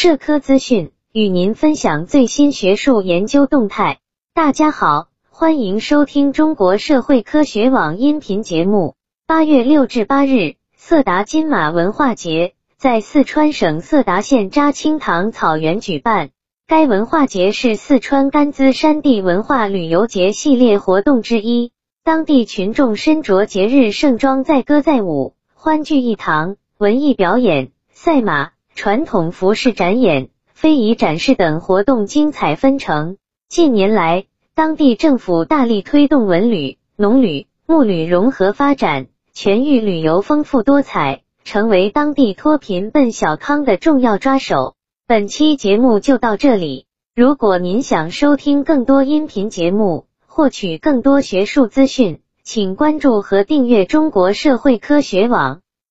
社科资讯，与您分享最新学术研究动态。大家好，欢迎收听中国社会科学网音频节目。八月六至八日，色达金马文化节在四川省色达县扎青塘草原举办。该文化节是四川甘孜山地文化旅游节系列活动之一。当地群众身着节日盛装，载歌载舞，欢聚一堂。文艺表演、赛马、传统服饰展演、非遗展示等活动精彩纷呈。近年来，当地政府大力推动文旅、农旅、牧旅融合发展，全域旅游丰富多彩，成为当地脱贫奔小康的重要抓手。本期节目就到这里。如果您想收听更多音频节目，获取更多学术资讯，请关注和订阅中国社会科学网。